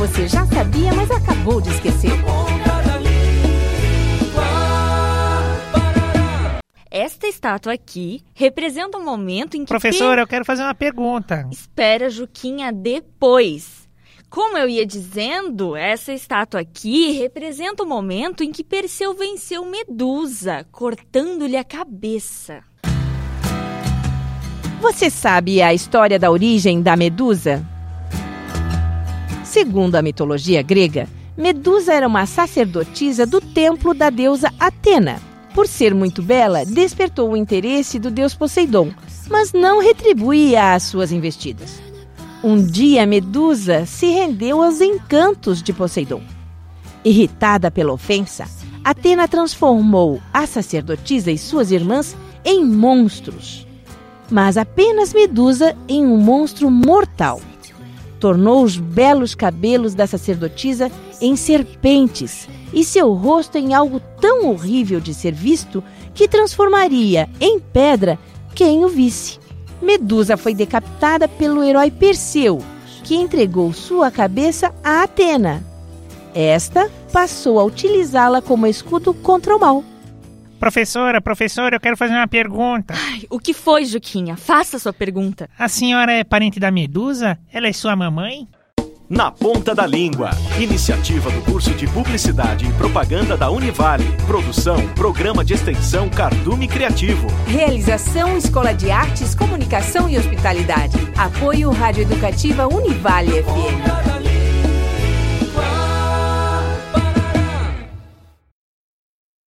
você já sabia, mas acabou de esquecer. Esta estátua aqui representa um momento em que. Professora, eu quero fazer uma pergunta. Espera, Juquinha, depois. Como eu ia dizendo, essa estátua aqui representa o momento em que Perseu venceu Medusa, cortando-lhe a cabeça. Você sabe a história da origem da Medusa? Segundo a mitologia grega, Medusa era uma sacerdotisa do templo da deusa Atena. Por ser muito bela, despertou o interesse do deus Poseidon, mas não retribuía as suas investidas. Um dia, Medusa se rendeu aos encantos de Poseidon. Irritada pela ofensa, Atena transformou a sacerdotisa e suas irmãs em monstros. Mas apenas Medusa em um monstro mortal. Tornou os belos cabelos da sacerdotisa em serpentes e seu rosto em algo tão horrível de ser visto que transformaria em pedra quem o visse. Medusa foi decapitada pelo herói Perseu, que entregou sua cabeça a Atena. Esta passou a utilizá-la como escudo contra o mal. Professora, professora, eu quero fazer uma pergunta. Ai, o que foi, Juquinha? Faça sua pergunta. A senhora é parente da Medusa? Ela é sua mamãe? Na Ponta da Língua. Iniciativa do curso de Publicidade e Propaganda da Univale. Produção, Programa de Extensão Cardume Criativo. Realização Escola de Artes, Comunicação e Hospitalidade. Apoio Rádio Educativa Univale FM.